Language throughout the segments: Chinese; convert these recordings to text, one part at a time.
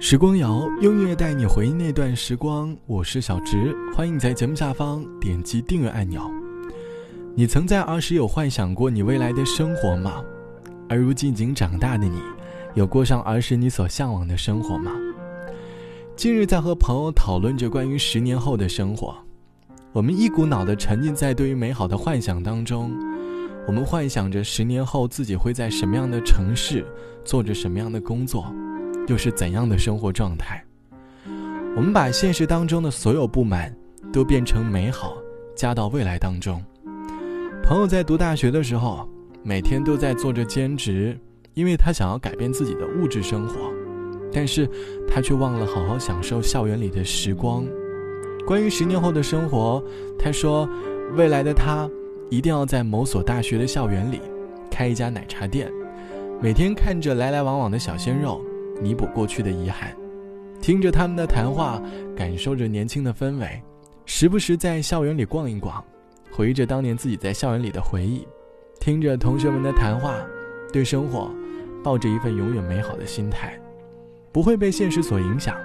时光谣用音乐带你回忆那段时光，我是小植，欢迎你在节目下方点击订阅按钮。你曾在儿时有幻想过你未来的生活吗？而如今已经长大的你，有过上儿时你所向往的生活吗？近日在和朋友讨论着关于十年后的生活，我们一股脑的沉浸在对于美好的幻想当中，我们幻想着十年后自己会在什么样的城市，做着什么样的工作。又是怎样的生活状态？我们把现实当中的所有不满都变成美好，加到未来当中。朋友在读大学的时候，每天都在做着兼职，因为他想要改变自己的物质生活，但是他却忘了好好享受校园里的时光。关于十年后的生活，他说，未来的他一定要在某所大学的校园里开一家奶茶店，每天看着来来往往的小鲜肉。弥补过去的遗憾，听着他们的谈话，感受着年轻的氛围，时不时在校园里逛一逛，回忆着当年自己在校园里的回忆，听着同学们的谈话，对生活抱着一份永远美好的心态，不会被现实所影响。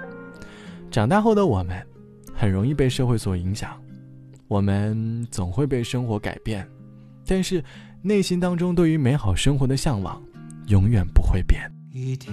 长大后的我们，很容易被社会所影响，我们总会被生活改变，但是内心当中对于美好生活的向往，永远不会变。一天。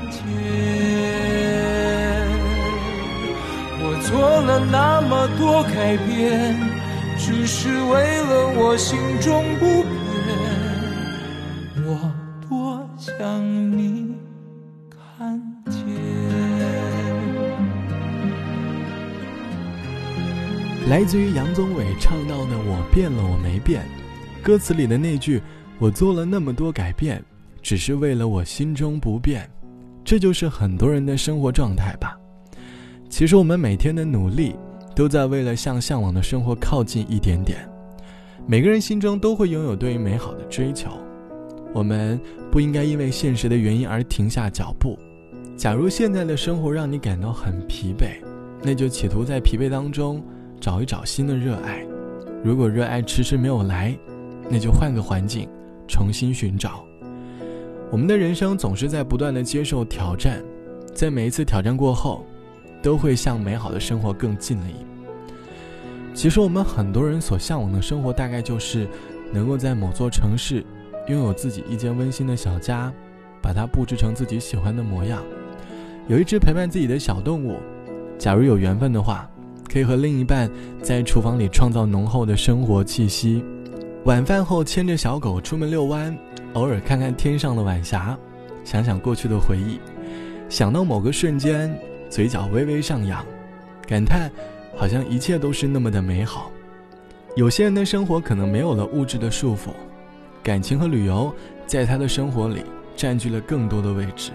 做了那么多改变，只是为了我心中不变。我多想你看见。来自于杨宗纬唱到的“我变了，我没变”，歌词里的那句“我做了那么多改变，只是为了我心中不变”，这就是很多人的生活状态吧。其实我们每天的努力，都在为了向向往的生活靠近一点点。每个人心中都会拥有对于美好的追求，我们不应该因为现实的原因而停下脚步。假如现在的生活让你感到很疲惫，那就企图在疲惫当中找一找新的热爱。如果热爱迟迟没有来，那就换个环境，重新寻找。我们的人生总是在不断的接受挑战，在每一次挑战过后，都会向美好的生活更近了一步。其实我们很多人所向往的生活，大概就是能够在某座城市拥有自己一间温馨的小家，把它布置成自己喜欢的模样，有一只陪伴自己的小动物。假如有缘分的话，可以和另一半在厨房里创造浓厚的生活气息。晚饭后牵着小狗出门遛弯，偶尔看看天上的晚霞，想想过去的回忆，想到某个瞬间，嘴角微微上扬，感叹。好像一切都是那么的美好。有些人的生活可能没有了物质的束缚，感情和旅游在他的生活里占据了更多的位置。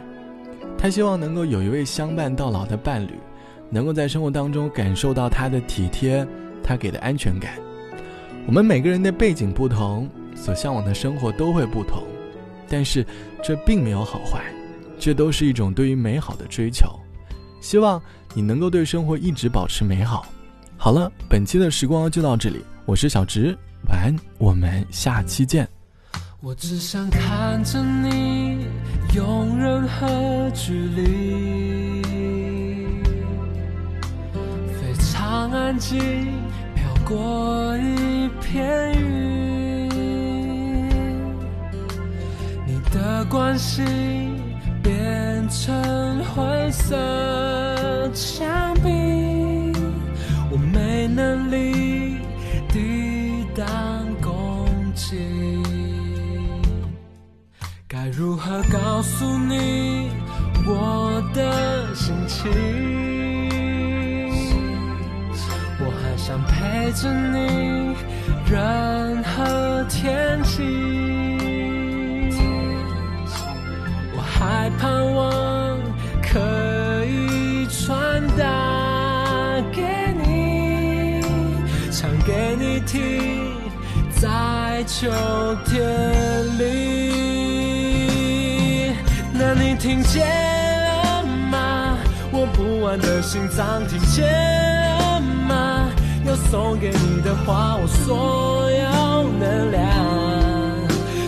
他希望能够有一位相伴到老的伴侣，能够在生活当中感受到他的体贴，他给的安全感。我们每个人的背景不同，所向往的生活都会不同，但是这并没有好坏，这都是一种对于美好的追求。希望你能够对生活一直保持美好。好了，本期的时光就到这里，我是小直，晚安，我们下期见。我只想看着你用任何距离，非常安静，飘过一片云，你的关心。变成灰色着你，任何天气。还盼望可以传达给你，唱给你听，在秋天里。那你听见了吗？我不安的心脏听见了吗？送给你的话，我所有能量。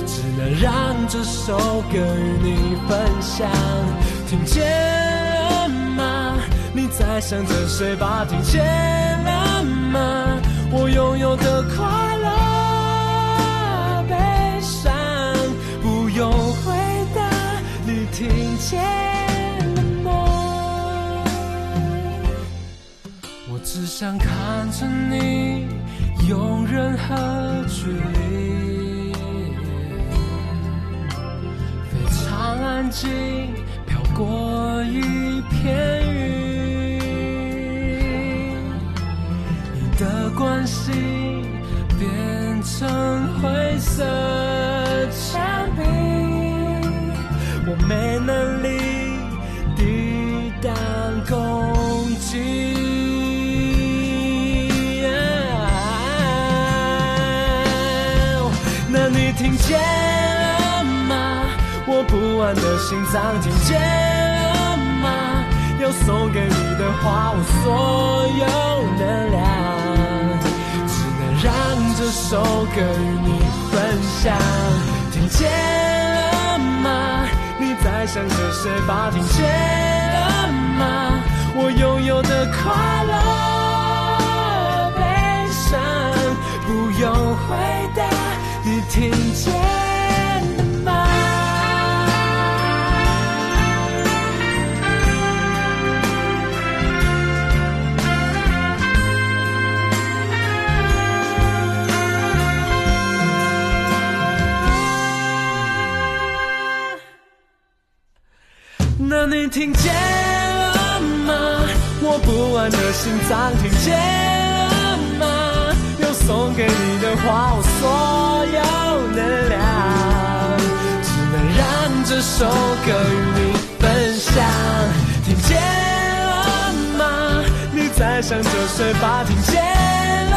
只能让这首歌与你分享，听见了吗？你在想着谁吧？听见了吗？我拥有的快乐、想看着你，用任何距离。非常安静飘过一片云，你的关心变成灰色听见了吗？我不安的心脏听见了吗？要送给你的话，我所有能量，只能让这首歌与你分享。听见了吗？你在想着谁吧？听见了吗？我拥有的快乐、悲伤，不用回答，你听那你听见了吗？我不安的心脏听见了吗？有送给你的话，我所有能量，只能让这首歌与你分享。听见了吗？你在想着谁吧？听见。